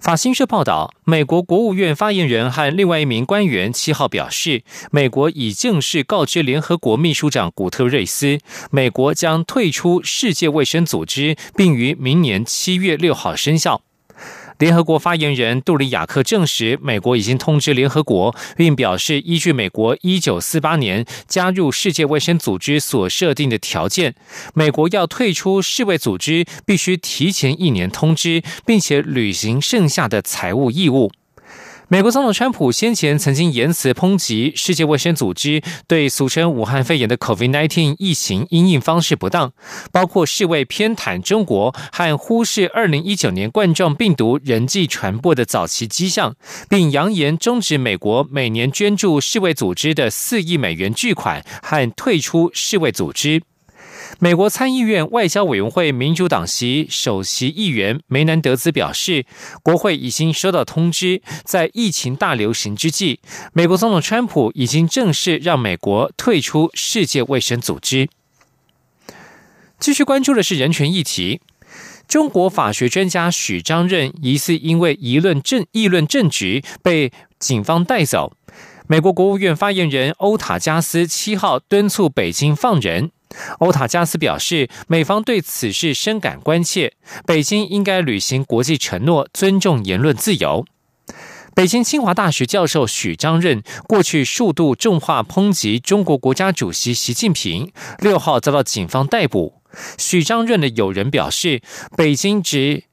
法新社报道，美国国务院发言人和另外一名官员七号表示，美国已正式告知联合国秘书长古特瑞斯，美国将退出世界卫生组织，并于明年七月六号生效。联合国发言人杜里亚克证实，美国已经通知联合国，并表示，依据美国一九四八年加入世界卫生组织所设定的条件，美国要退出世卫组织，必须提前一年通知，并且履行剩下的财务义务。美国总统川普先前曾经言辞抨击世界卫生组织对俗称武汉肺炎的 COVID-19 疫情因应方式不当，包括世卫偏袒中国和忽视2019年冠状病毒人际传播的早期迹象，并扬言终止美国每年捐助世卫组织的四亿美元巨款和退出世卫组织。美国参议院外交委员会民主党席首席议员梅南德兹表示，国会已经收到通知，在疫情大流行之际，美国总统川普已经正式让美国退出世界卫生组织。继续关注的是人权议题，中国法学专家许章任疑似因为议论政议论政局被警方带走，美国国务院发言人欧塔加斯七号敦促北京放人。欧塔加斯表示，美方对此事深感关切，北京应该履行国际承诺，尊重言论自由。北京清华大学教授许章任过去数度重话抨击中国国家主席习近平，六号遭到警方逮捕。许章任的友人表示，北京指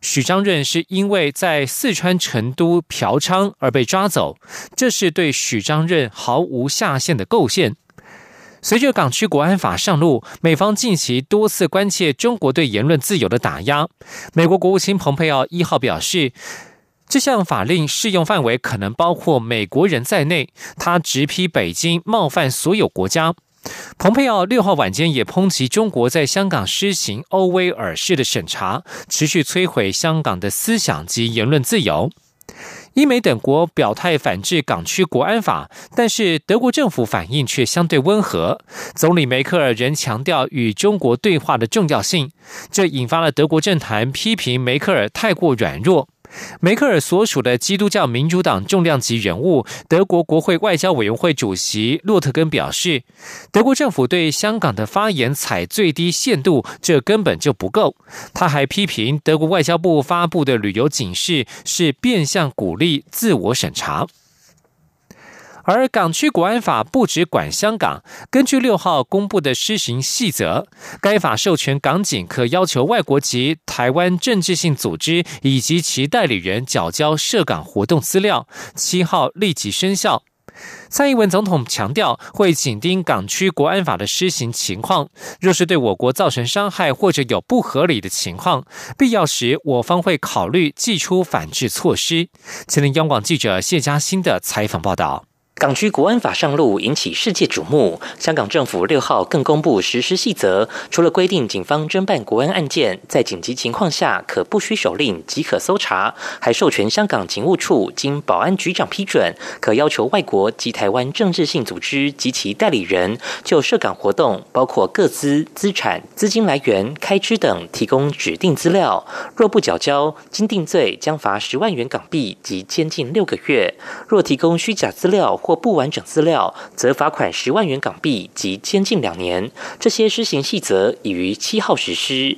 许章任是因为在四川成都嫖娼而被抓走，这是对许章任毫无下限的构陷。随着港区国安法上路，美方近期多次关切中国对言论自由的打压。美国国务卿蓬佩奥一号表示，这项法令适用范围可能包括美国人在内。他直批北京冒犯所有国家。蓬佩奥六号晚间也抨击中国在香港施行欧威尔式的审查，持续摧毁香港的思想及言论自由。英美等国表态反制港区国安法，但是德国政府反应却相对温和。总理梅克尔仍强调与中国对话的重要性，这引发了德国政坛批评梅克尔太过软弱。梅克尔所属的基督教民主党重量级人物、德国国会外交委员会主席洛特根表示，德国政府对香港的发言采最低限度，这根本就不够。他还批评德国外交部发布的旅游警示是变相鼓励自我审查。而港区国安法不只管香港，根据六号公布的施行细则，该法授权港警可要求外国籍台湾政治性组织以及其代理人缴交涉港活动资料，七号立即生效。蔡英文总统强调，会紧盯港区国安法的施行情况，若是对我国造成伤害或者有不合理的情况，必要时我方会考虑祭出反制措施。前天央广记者谢嘉欣的采访报道。港区国安法上路，引起世界瞩目。香港政府六号更公布实施细则，除了规定警方侦办国安案件，在紧急情况下可不需手令即可搜查，还授权香港警务处经保安局长批准，可要求外国及台湾政治性组织及其代理人就涉港活动，包括各资、资产、资金来源、开支等，提供指定资料。若不缴交，经定罪将罚十万元港币及监禁六个月；若提供虚假资料，或不完整资料，则罚款十万元港币及监禁两年。这些施行细则已于七号实施。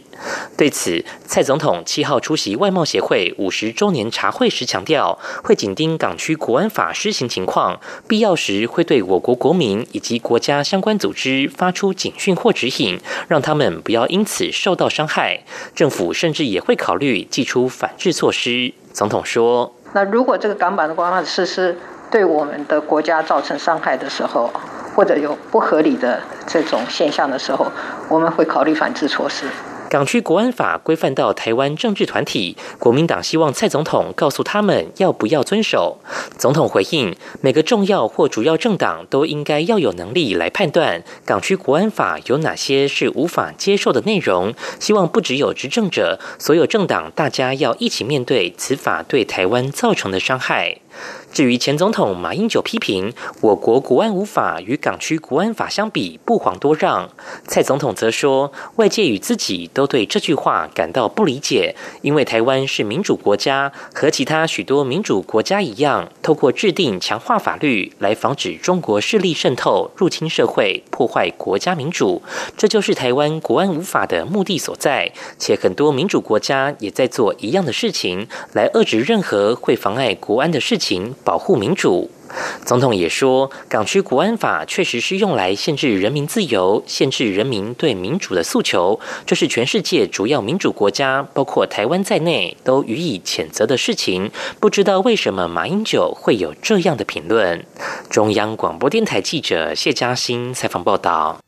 对此，蔡总统七号出席外贸协会五十周年茶会时强调，会紧盯港区国安法施行情况，必要时会对我国国民以及国家相关组织发出警讯或指引，让他们不要因此受到伤害。政府甚至也会考虑祭出反制措施。总统说：“那如果这个港版的国安法实施，对我们的国家造成伤害的时候，或者有不合理的这种现象的时候，我们会考虑反制措施。港区国安法规范到台湾政治团体，国民党希望蔡总统告诉他们要不要遵守。总统回应：每个重要或主要政党都应该要有能力来判断港区国安法有哪些是无法接受的内容。希望不只有执政者，所有政党大家要一起面对此法对台湾造成的伤害。至于前总统马英九批评我国国安无法与港区国安法相比不遑多让，蔡总统则说外界与自己都对这句话感到不理解，因为台湾是民主国家，和其他许多民主国家一样，透过制定强化法律来防止中国势力渗透入侵社会，破坏国家民主，这就是台湾国安无法的目的所在。且很多民主国家也在做一样的事情，来遏制任何会妨碍国安的事情。保护民主，总统也说，港区国安法确实是用来限制人民自由、限制人民对民主的诉求，这是全世界主要民主国家，包括台湾在内，都予以谴责的事情。不知道为什么马英九会有这样的评论？中央广播电台记者谢嘉欣采访报道。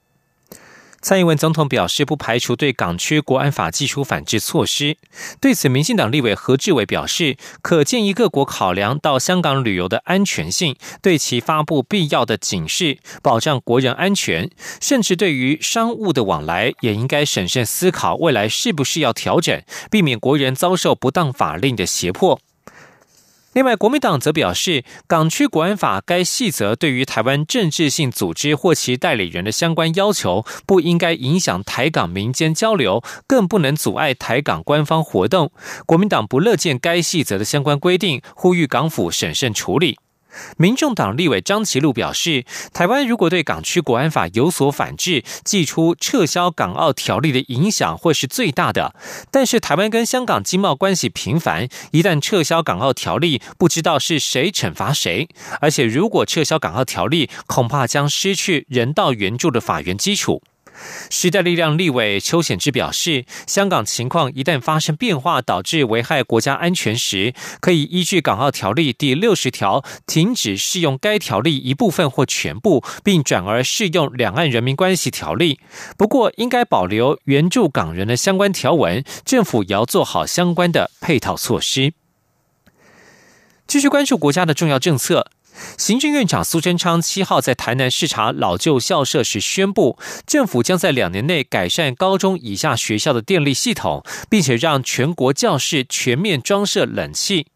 蔡英文总统表示，不排除对港区国安法寄出反制措施。对此，民进党立委何志伟表示，可建议各国考量到香港旅游的安全性，对其发布必要的警示，保障国人安全。甚至对于商务的往来，也应该审慎思考未来是不是要调整，避免国人遭受不当法令的胁迫。另外，国民党则表示，港区国安法该细则对于台湾政治性组织或其代理人的相关要求，不应该影响台港民间交流，更不能阻碍台港官方活动。国民党不乐见该细则的相关规定，呼吁港府审慎处理。民众党立委张其禄表示，台湾如果对港区国安法有所反制，寄出撤销港澳条例的影响会是最大的。但是，台湾跟香港经贸关系频繁，一旦撤销港澳条例，不知道是谁惩罚谁。而且，如果撤销港澳条例，恐怕将失去人道援助的法源基础。时代力量立委邱显志表示，香港情况一旦发生变化，导致危害国家安全时，可以依据《港澳条例》第六十条，停止适用该条例一部分或全部，并转而适用《两岸人民关系条例》。不过，应该保留援助港人的相关条文，政府也要做好相关的配套措施。继续关注国家的重要政策。行政院长苏贞昌七号在台南视察老旧校舍时宣布，政府将在两年内改善高中以下学校的电力系统，并且让全国教室全面装设冷气。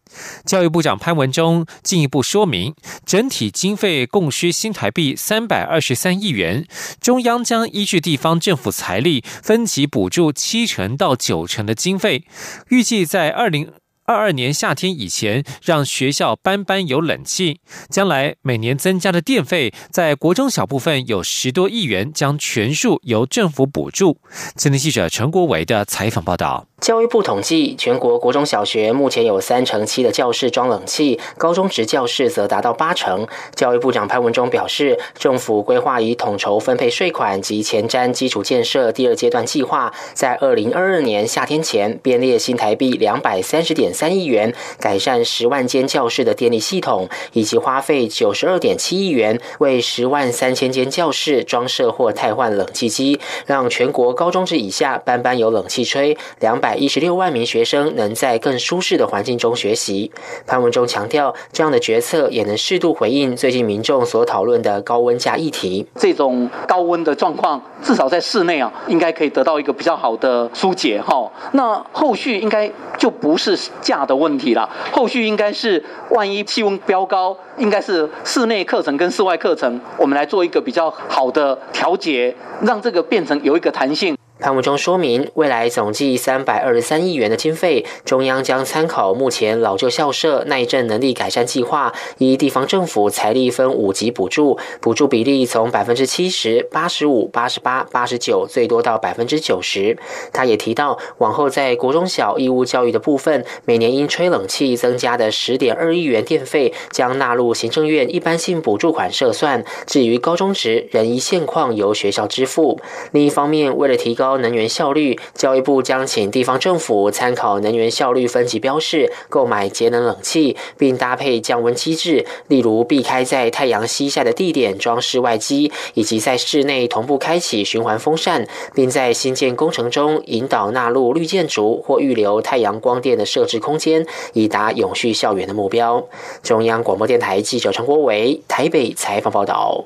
教育部长潘文忠进一步说明，整体经费共需新台币三百二十三亿元，中央将依据地方政府财力分级补助七成到九成的经费，预计在二零。二二年夏天以前，让学校班班有冷气。将来每年增加的电费，在国中小部分有十多亿元，将全数由政府补助。今天记者陈国伟的采访报道。教育部统计，全国国中小学目前有三成七的教室装冷气，高中职教室则达到八成。教育部长潘文忠表示，政府规划以统筹分配税款及前瞻基础建设第二阶段计划，在二零二二年夏天前编列新台币两百三十点三亿元，改善十万间教室的电力系统，以及花费九十二点七亿元为十万三千间教室装设或汰换冷气机，让全国高中职以下班班有冷气吹两百。百一十六万名学生能在更舒适的环境中学习。潘文忠强调，这样的决策也能适度回应最近民众所讨论的高温假议题。这种高温的状况，至少在室内啊，应该可以得到一个比较好的疏解哈。那后续应该就不是假的问题了，后续应该是万一气温飙高，应该是室内课程跟室外课程，我们来做一个比较好的调节，让这个变成有一个弹性。潘文忠说明，未来总计三百二十三亿元的经费，中央将参考目前老旧校舍耐震能力改善计划，依地方政府财力分五级补助，补助比例从百分之七十、八十五、八十八、八十九，最多到百分之九十。他也提到，往后在国中小义务教育的部分，每年因吹冷气增加的十点二亿元电费，将纳入行政院一般性补助款设算。至于高中职，仍依现况由学校支付。另一方面，为了提高高能源效率，教育部将请地方政府参考能源效率分级标示，购买节能冷气，并搭配降温机制，例如避开在太阳西下的地点装室外机，以及在室内同步开启循环风扇，并在新建工程中引导纳入绿建筑或预留太阳光电的设置空间，以达永续校园的目标。中央广播电台记者陈国伟台北采访报道。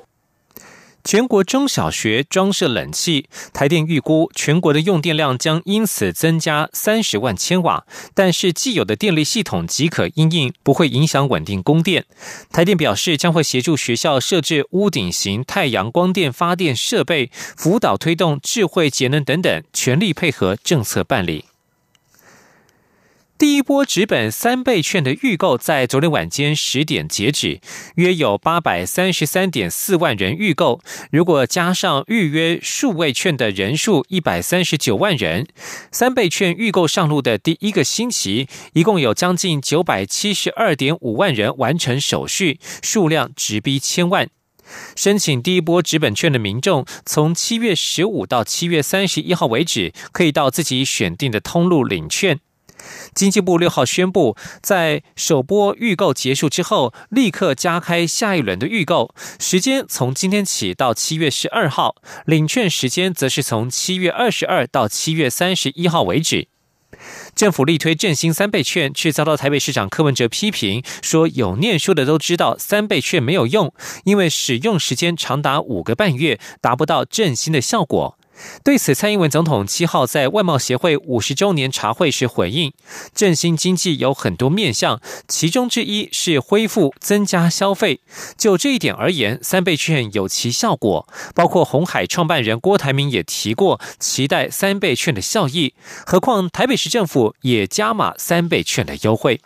全国中小学装设冷气，台电预估全国的用电量将因此增加三十万千瓦，但是既有的电力系统即可应应，不会影响稳定供电。台电表示，将会协助学校设置屋顶型太阳光电发电设备，辅导推动智慧节能等等，全力配合政策办理。第一波纸本三倍券的预购在昨天晚间十点截止，约有八百三十三点四万人预购。如果加上预约数位券的人数一百三十九万人，三倍券预购上路的第一个星期，一共有将近九百七十二点五万人完成手续，数量直逼千万。申请第一波纸本券的民众，从七月十五到七月三十一号为止，可以到自己选定的通路领券。经济部六号宣布，在首波预购结束之后，立刻加开下一轮的预购，时间从今天起到七月十二号，领券时间则是从七月二十二到七月三十一号为止。政府力推振兴三倍券，却遭到台北市长柯文哲批评，说有念书的都知道三倍券没有用，因为使用时间长达五个半月，达不到振兴的效果。对此，蔡英文总统七号在外贸协会五十周年茶会时回应：振兴经济有很多面向，其中之一是恢复增加消费。就这一点而言，三倍券有其效果。包括红海创办人郭台铭也提过，期待三倍券的效益。何况台北市政府也加码三倍券的优惠。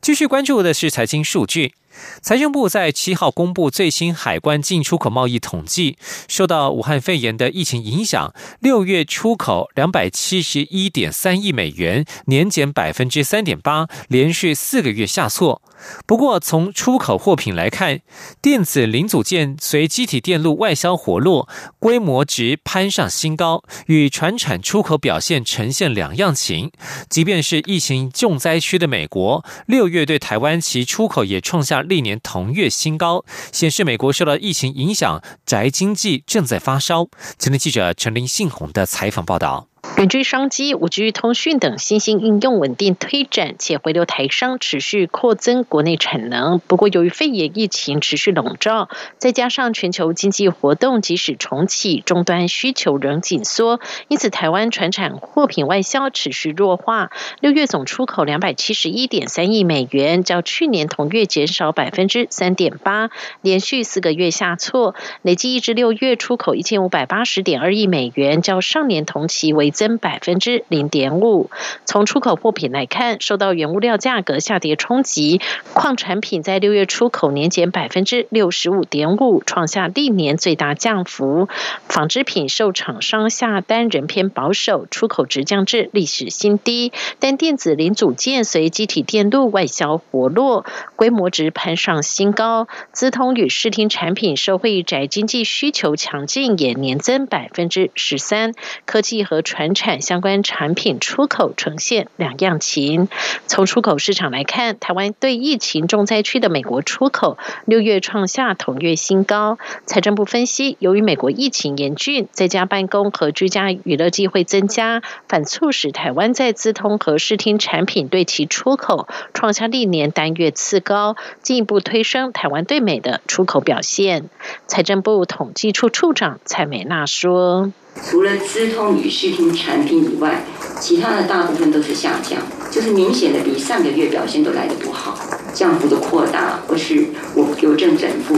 继续关注的是财经数据。财政部在七号公布最新海关进出口贸易统计，受到武汉肺炎的疫情影响，六月出口两百七十一点三亿美元，年减百分之三点八，连续四个月下挫。不过，从出口货品来看，电子零组件随机体电路外销活络，规模值攀上新高，与船产出口表现呈现两样情。即便是疫情重灾区的美国，六月对台湾其出口也创下历年同月新高，显示美国受到疫情影响，宅经济正在发烧。前天记者陈林信宏的采访报道。远距商机、五 G 通讯等新兴应用稳定推展，且回流台商持续扩增国内产能。不过，由于肺炎疫情持续笼罩，再加上全球经济活动即使重启，终端需求仍紧缩，因此台湾船产货品外销持续弱化。六月总出口两百七十一点三亿美元，较去年同月减少百分之三点八，连续四个月下挫。累计一至六月出口一千五百八十点二亿美元，较上年同期为增。百分之零点五。从出口货品来看，受到原物料价格下跌冲击，矿产品在六月出口年减百分之六十五点五，创下历年最大降幅。纺织品受厂商下单仍偏保守，出口值降至历史新低。但电子零组件随机体电路外销活络，规模值攀上新高。资通与视听产品受惠宅经济需求强劲，也年增百分之十三。科技和传产相关产品出口呈现两样情。从出口市场来看，台湾对疫情重灾区的美国出口六月创下同月新高。财政部分析，由于美国疫情严峻，在家办公和居家娱乐机会增加，反促使台湾在资通和视听产品对其出口创下历年单月次高，进一步推升台湾对美的出口表现。财政部统计处处长蔡美娜说。除了资通与视听产品以外，其他的大部分都是下降，就是明显的比上个月表现都来得不好，降幅的扩大或是我邮政整负，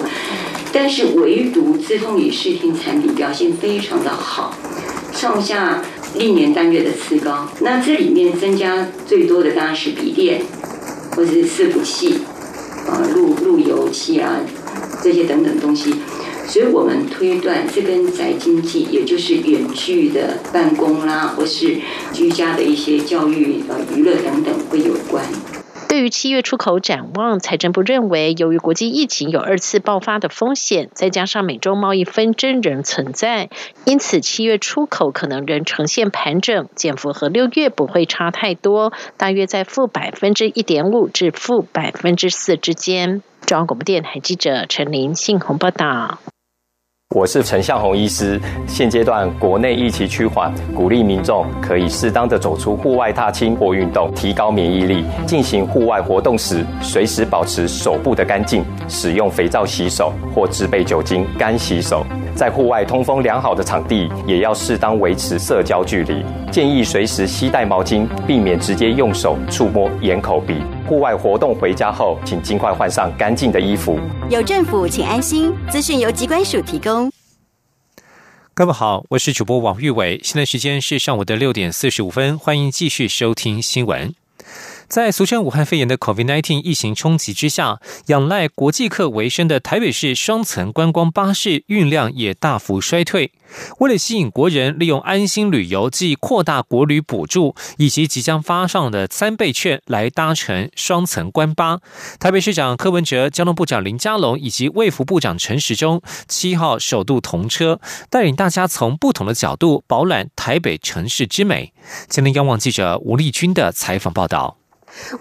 但是唯独资通与视听产品表现非常的好，创下历年单月的次高。那这里面增加最多的当然是笔电或者是伺服器，啊路路由器啊这些等等东西。所以我们推断，这跟宅经济，也就是远距的办公啦，或是居家的一些教育、呃娱乐等等，会有关。对于七月出口展望，财政部认为，由于国际疫情有二次爆发的风险，再加上美洲贸易纷争仍存在，因此七月出口可能仍呈现盘整，减幅和六月不会差太多，大约在负百分之一点五至负百分之四之间。中央广播电台记者陈林信鸿报道。我是陈向红医师。现阶段国内疫情趋缓，鼓励民众可以适当的走出户外踏青或运动，提高免疫力。进行户外活动时，随时保持手部的干净，使用肥皂洗手或制备酒精干洗手。在户外通风良好的场地，也要适当维持社交距离。建议随时携带毛巾，避免直接用手触摸眼、口、鼻。户外活动回家后，请尽快换上干净的衣服。有政府，请安心。资讯由机关署提供。各位好，我是主播王玉伟，现在时间是上午的六点四十五分，欢迎继续收听新闻。在俗称武汉肺炎的 COVID-19 疫情冲击之下，仰赖国际客为生的台北市双层观光巴士运量也大幅衰退。为了吸引国人利用安心旅游即扩大国旅补助，以及即将发放的三倍券来搭乘双层观巴，台北市长柯文哲、交通部长林佳龙以及卫福部长陈时中七号首度同车，带领大家从不同的角度饱览台北城市之美。今天央望记者吴丽君的采访报道。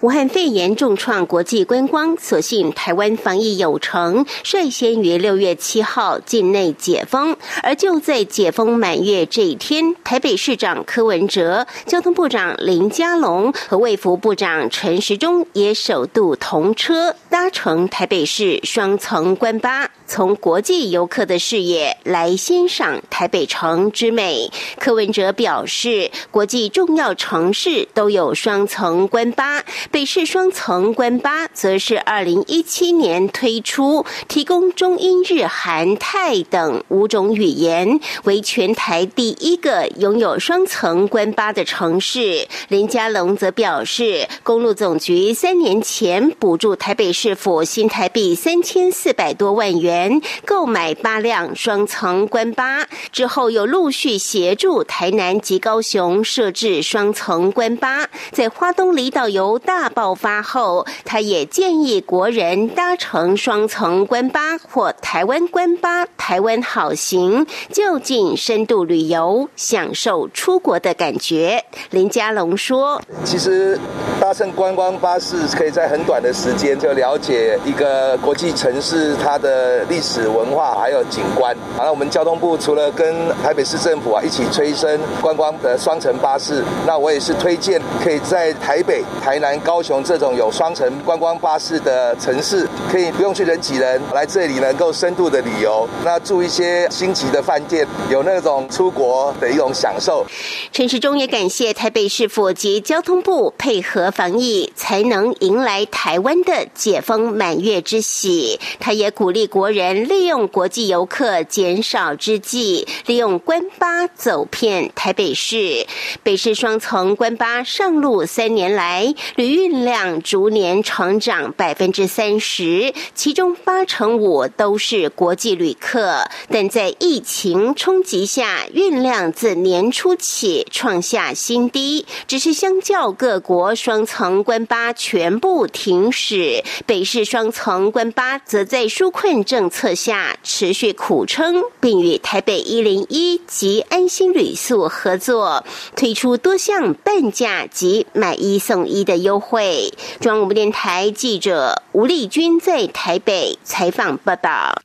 武汉肺炎重创国际观光，所幸台湾防疫有成，率先于六月七号境内解封。而就在解封满月这一天，台北市长柯文哲、交通部长林佳龙和卫福部长陈时中也首度同车搭乘台北市双层观巴，从国际游客的视野来欣赏台北城之美。柯文哲表示，国际重要城市都有双层观巴。北市双层观巴则是二零一七年推出，提供中英日韩泰等五种语言，为全台第一个拥有双层观巴的城市。林佳龙则表示，公路总局三年前补助台北市府新台币三千四百多万元购买八辆双层观巴，之后又陆续协助台南及高雄设置双层观巴，在花东离岛游。大爆发后，他也建议国人搭乘双层观巴或台湾观巴，台湾好行，就近深度旅游，享受出国的感觉。林佳龙说：“其实搭乘观光巴士可以在很短的时间就了解一个国际城市它的历史文化还有景观。好了，我们交通部除了跟台北市政府啊一起催生观光的双层巴士，那我也是推荐可以在台北、台。”南高雄这种有双层观光巴士的城市，可以不用去人挤人，来这里能够深度的旅游，那住一些星级的饭店，有那种出国的一种享受。陈时中也感谢台北市府及交通部配合防疫，才能迎来台湾的解封满月之喜。他也鼓励国人利用国际游客减少之际，利用关巴走遍台北市。北市双层关巴上路三年来。旅运量逐年成长百分之三十，其中八成五都是国际旅客。但在疫情冲击下，运量自年初起创下新低。只是相较各国双层关巴全部停驶，北市双层关巴则在纾困政策下持续苦撑，并与台北一零一及安心旅宿合作，推出多项半价及买一送一的。优惠。中央广播电台记者吴丽君在台北采访报道。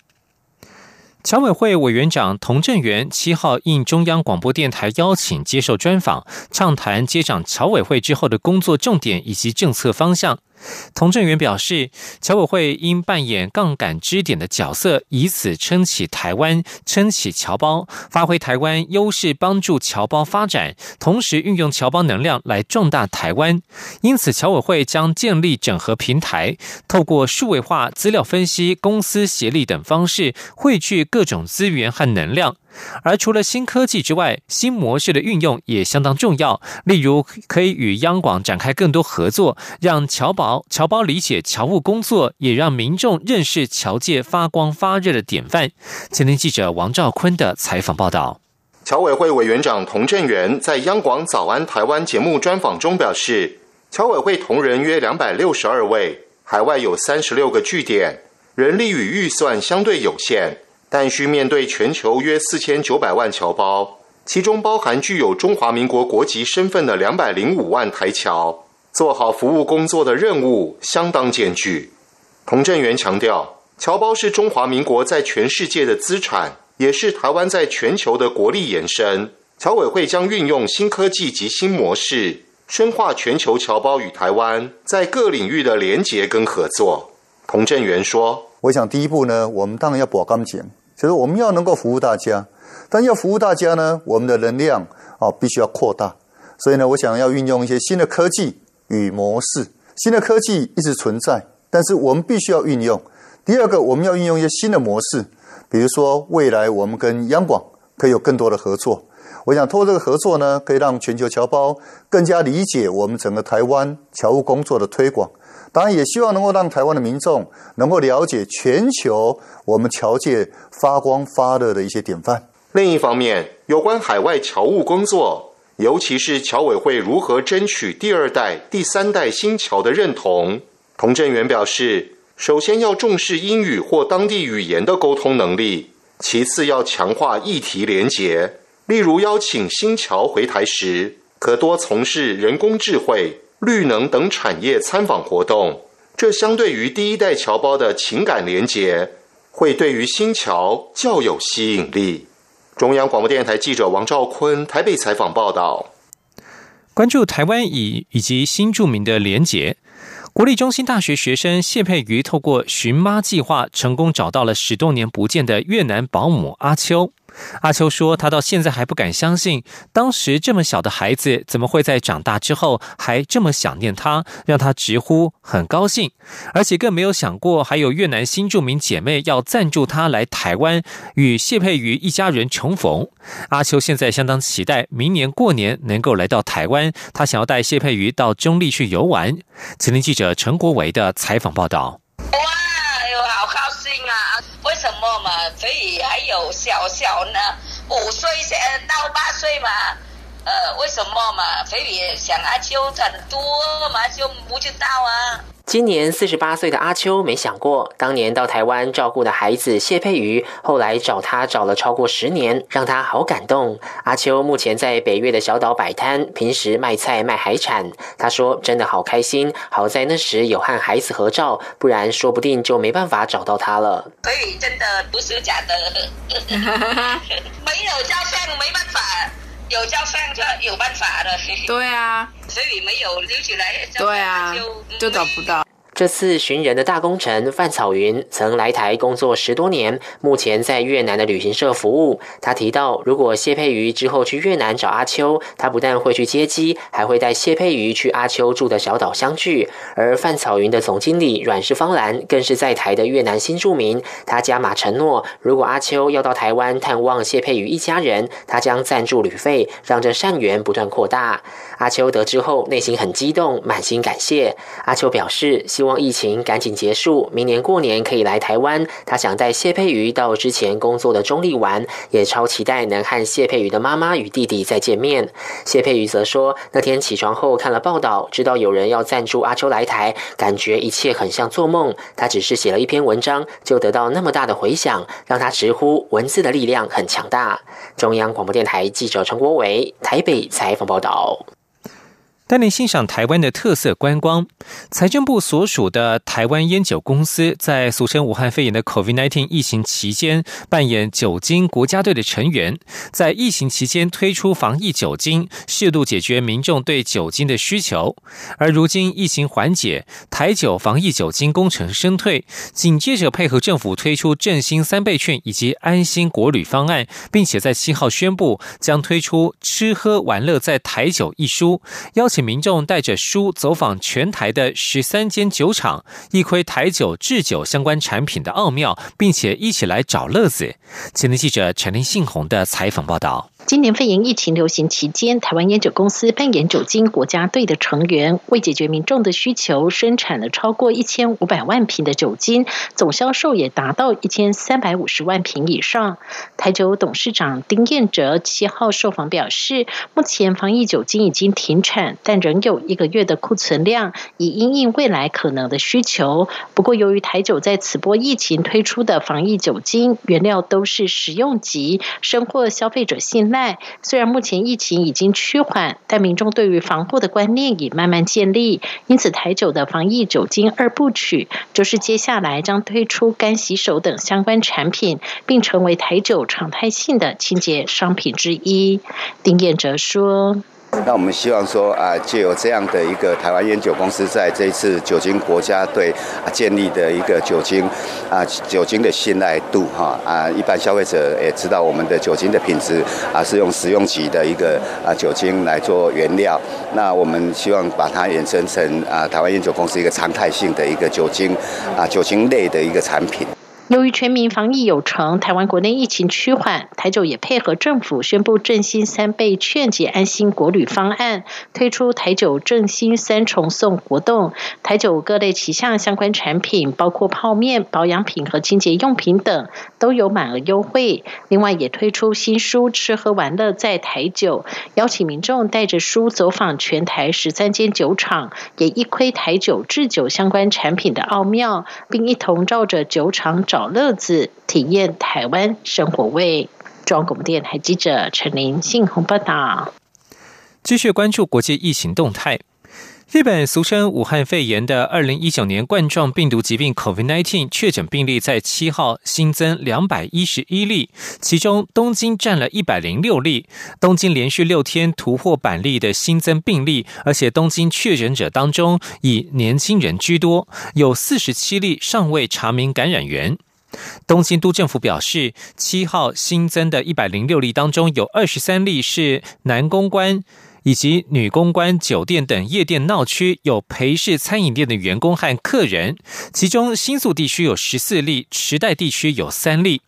侨委会委员长童振源七号应中央广播电台邀请接受专访，畅谈接掌侨委会之后的工作重点以及政策方向。童振源表示，侨委会应扮演杠杆支点的角色，以此撑起台湾，撑起侨胞，发挥台湾优势，帮助侨胞发展，同时运用侨胞能量来壮大台湾。因此，侨委会将建立整合平台，透过数位化、资料分析、公司协力等方式，汇聚各种资源和能量。而除了新科技之外，新模式的运用也相当重要。例如，可以与央广展开更多合作，让侨胞侨胞理解侨务工作，也让民众认识侨界发光发热的典范。前天记者王兆坤的采访报道。侨委会委员长童振源在央广早安台湾节目专访中表示。侨委会同仁约两百六十二位，海外有三十六个据点，人力与预算相对有限，但需面对全球约四千九百万侨胞，其中包含具有中华民国国籍身份的两百零五万台侨，做好服务工作的任务相当艰巨。童振源强调，侨胞是中华民国在全世界的资产，也是台湾在全球的国力延伸。侨委会将运用新科技及新模式，深化全球侨胞与台湾在各领域的连结跟合作。童振源说：“我想第一步呢，我们当然要保钢剪，就是我们要能够服务大家，但要服务大家呢，我们的能量啊必须要扩大。所以呢，我想要运用一些新的科技与模式。新的科技一直存在，但是我们必须要运用。第二个，我们要运用一些新的模式，比如说未来我们跟央广可以有更多的合作。”我想通过这个合作呢，可以让全球侨胞更加理解我们整个台湾侨务工作的推广。当然，也希望能够让台湾的民众能够了解全球我们侨界发光发热的一些典范。另一方面，有关海外侨务工作，尤其是侨委会如何争取第二代、第三代新侨的认同，童振源表示，首先要重视英语或当地语言的沟通能力，其次要强化议题连结。例如，邀请新侨回台时，可多从事人工智慧、绿能等产业参访活动。这相对于第一代侨胞的情感连结，会对于新侨较有吸引力。中央广播电台记者王兆坤台北采访报道。关注台湾以以及新著名的连结。国立中心大学学生谢佩瑜透过寻妈计划，成功找到了十多年不见的越南保姆阿秋。阿秋说：“他到现在还不敢相信，当时这么小的孩子，怎么会在长大之后还这么想念他，让他直呼很高兴，而且更没有想过还有越南新著名姐妹要赞助他来台湾与谢佩瑜一家人重逢。阿秋现在相当期待明年过年能够来到台湾，他想要带谢佩瑜到中立去游玩。”前天记者陈国维的采访报道。哇，有好高兴啊为什么？所以还有小小呢，五岁先到八岁嘛，呃，为什么嘛？所以想阿秋很多嘛，就不知道啊。今年四十八岁的阿秋，没想过当年到台湾照顾的孩子谢佩瑜，后来找他找了超过十年，让他好感动。阿秋目前在北越的小岛摆摊，平时卖菜卖海产。他说：“真的好开心，好在那时有和孩子合照，不然说不定就没办法找到他了。”所以真的不是假的，没有照相没办法，有照相就有办法的。对啊。所以没有留起来，对啊，就找不到。这次寻人的大功臣范草云曾来台工作十多年，目前在越南的旅行社服务。他提到，如果谢佩瑜之后去越南找阿秋，他不但会去接机，还会带谢佩瑜去阿秋住的小岛相聚。而范草云的总经理阮氏芳兰更是在台的越南新住民，他加码承诺，如果阿秋要到台湾探望谢佩瑜一家人，他将赞助旅费，让这善缘不断扩大。阿秋得知后，内心很激动，满心感谢。阿秋表示，希望疫情赶紧结束，明年过年可以来台湾。他想带谢佩瑜到之前工作的中立玩，也超期待能和谢佩瑜的妈妈与弟弟再见面。谢佩瑜则说，那天起床后看了报道，知道有人要赞助阿秋来台，感觉一切很像做梦。他只是写了一篇文章，就得到那么大的回响，让他直呼文字的力量很强大。中央广播电台记者陈国伟台北采访报道。带您欣赏台湾的特色观光。财政部所属的台湾烟酒公司在俗称武汉肺炎的 COVID-19 疫情期间，扮演酒精国家队的成员，在疫情期间推出防疫酒精，适度解决民众对酒精的需求。而如今疫情缓解，台酒防疫酒精工程升退，紧接着配合政府推出振兴三倍券以及安心国旅方案，并且在七号宣布将推出吃喝玩乐在台酒一书，邀请。请民众带着书走访全台的十三间酒厂，一窥台酒制酒相关产品的奥妙，并且一起来找乐子。前天记者陈林信宏的采访报道。今年肺炎疫情流行期间，台湾烟酒公司扮演酒精国家队的成员，为解决民众的需求，生产了超过一千五百万瓶的酒精，总销售也达到一千三百五十万瓶以上。台酒董事长丁彦哲七号受访表示，目前防疫酒精已经停产，但仍有一个月的库存量，以因应未来可能的需求。不过，由于台酒在此波疫情推出的防疫酒精原料都是食用级，深获消费者信赖。虽然目前疫情已经趋缓，但民众对于防护的观念已慢慢建立。因此，台酒的防疫酒精二部曲，就是接下来将推出干洗手等相关产品，并成为台酒常态性的清洁商品之一。丁彦哲说。那我们希望说啊，借由这样的一个台湾烟酒公司在这一次酒精国家队建立的一个酒精啊酒精的信赖度哈啊，一般消费者也知道我们的酒精的品质啊是用食用级的一个啊酒精来做原料。那我们希望把它衍生成啊台湾烟酒公司一个常态性的一个酒精啊酒精类的一个产品。由于全民防疫有成，台湾国内疫情趋缓，台酒也配合政府宣布振兴三倍劝解安心国旅方案，推出台酒振兴三重送活动。台酒各类旗下相关产品，包括泡面、保养品和清洁用品等，都有满额优惠。另外，也推出新书《吃喝玩乐在台酒》，邀请民众带着书走访全台十三间酒厂，也一窥台酒制酒相关产品的奥妙，并一同照着酒厂找。找乐子，体验台湾生活味。中广电台记者陈林信鸿报道。继续关注国际疫情动态。日本俗称武汉肺炎的二零一九年冠状病毒疾病 （COVID-19） 确诊病例在七号新增两百一十一例，其中东京占了一百零六例。东京连续六天突破百例的新增病例，而且东京确诊者当中以年轻人居多，有四十七例尚未查明感染源。东京都政府表示，七号新增的一百零六例当中，有二十三例是男公关以及女公关酒店等夜店闹区有陪侍餐饮店的员工和客人，其中新宿地区有十四例，池袋地区有三例。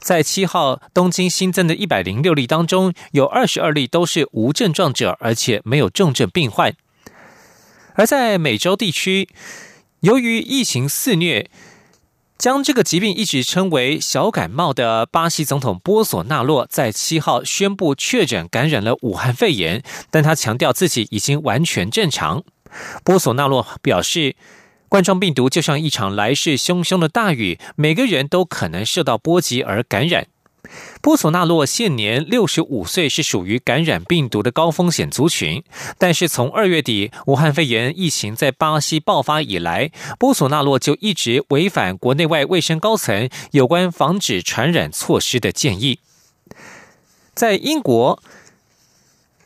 在七号东京新增的一百零六例当中，有二十二例都是无症状者，而且没有重症病患。而在美洲地区，由于疫情肆虐。将这个疾病一直称为小感冒的巴西总统波索纳洛，在七号宣布确诊感染了武汉肺炎，但他强调自己已经完全正常。波索纳洛表示，冠状病毒就像一场来势汹汹的大雨，每个人都可能受到波及而感染。波索纳洛现年六十五岁，是属于感染病毒的高风险族群。但是从二月底武汉肺炎疫情在巴西爆发以来，波索纳洛就一直违反国内外卫生高层有关防止传染措施的建议。在英国，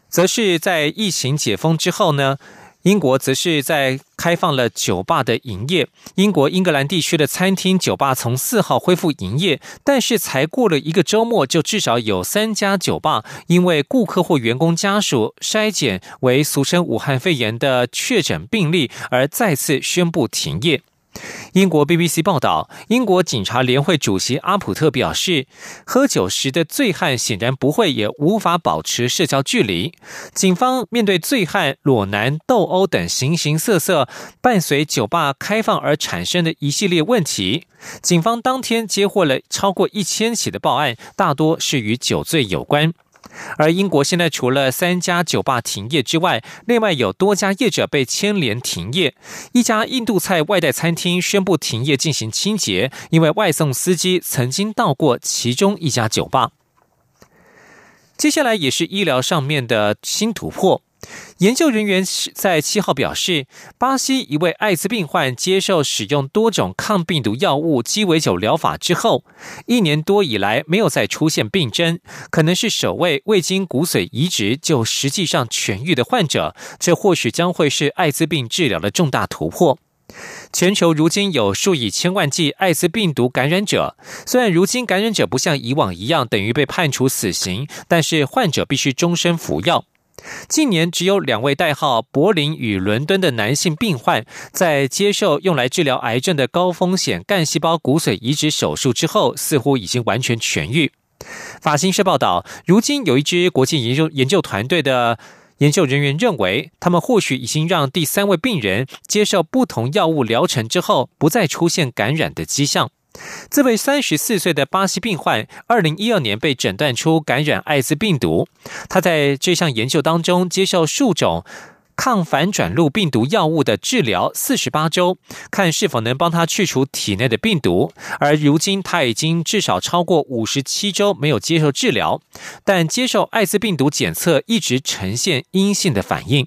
则是在疫情解封之后呢。英国则是在开放了酒吧的营业。英国英格兰地区的餐厅、酒吧从四号恢复营业，但是才过了一个周末，就至少有三家酒吧因为顾客或员工家属筛检为俗称武汉肺炎的确诊病例，而再次宣布停业。英国 BBC 报道，英国警察联会主席阿普特表示，喝酒时的醉汉显然不会也无法保持社交距离。警方面对醉汉裸男、斗殴等形形色色，伴随酒吧开放而产生的一系列问题，警方当天接获了超过一千起的报案，大多是与酒醉有关。而英国现在除了三家酒吧停业之外，另外有多家业者被牵连停业。一家印度菜外带餐厅宣布停业进行清洁，因为外送司机曾经到过其中一家酒吧。接下来也是医疗上面的新突破。研究人员在七号表示，巴西一位艾滋病患接受使用多种抗病毒药物鸡尾酒疗法之后，一年多以来没有再出现病症，可能是首位未经骨髓移植就实际上痊愈的患者。这或许将会是艾滋病治疗的重大突破。全球如今有数以千万计艾滋病毒感染者，虽然如今感染者不像以往一样等于被判处死刑，但是患者必须终身服药。近年只有两位代号柏林与伦敦的男性病患，在接受用来治疗癌症的高风险干细胞骨髓移植手术之后，似乎已经完全痊愈。法新社报道，如今有一支国际研究研究团队的研究人员认为，他们或许已经让第三位病人接受不同药物疗程之后，不再出现感染的迹象。这位三十四岁的巴西病患，二零一二年被诊断出感染艾滋病毒。他在这项研究当中接受数种。抗反转录病毒药物的治疗四十八周，看是否能帮他去除体内的病毒。而如今他已经至少超过五十七周没有接受治疗，但接受艾滋病毒检测一直呈现阴性的反应。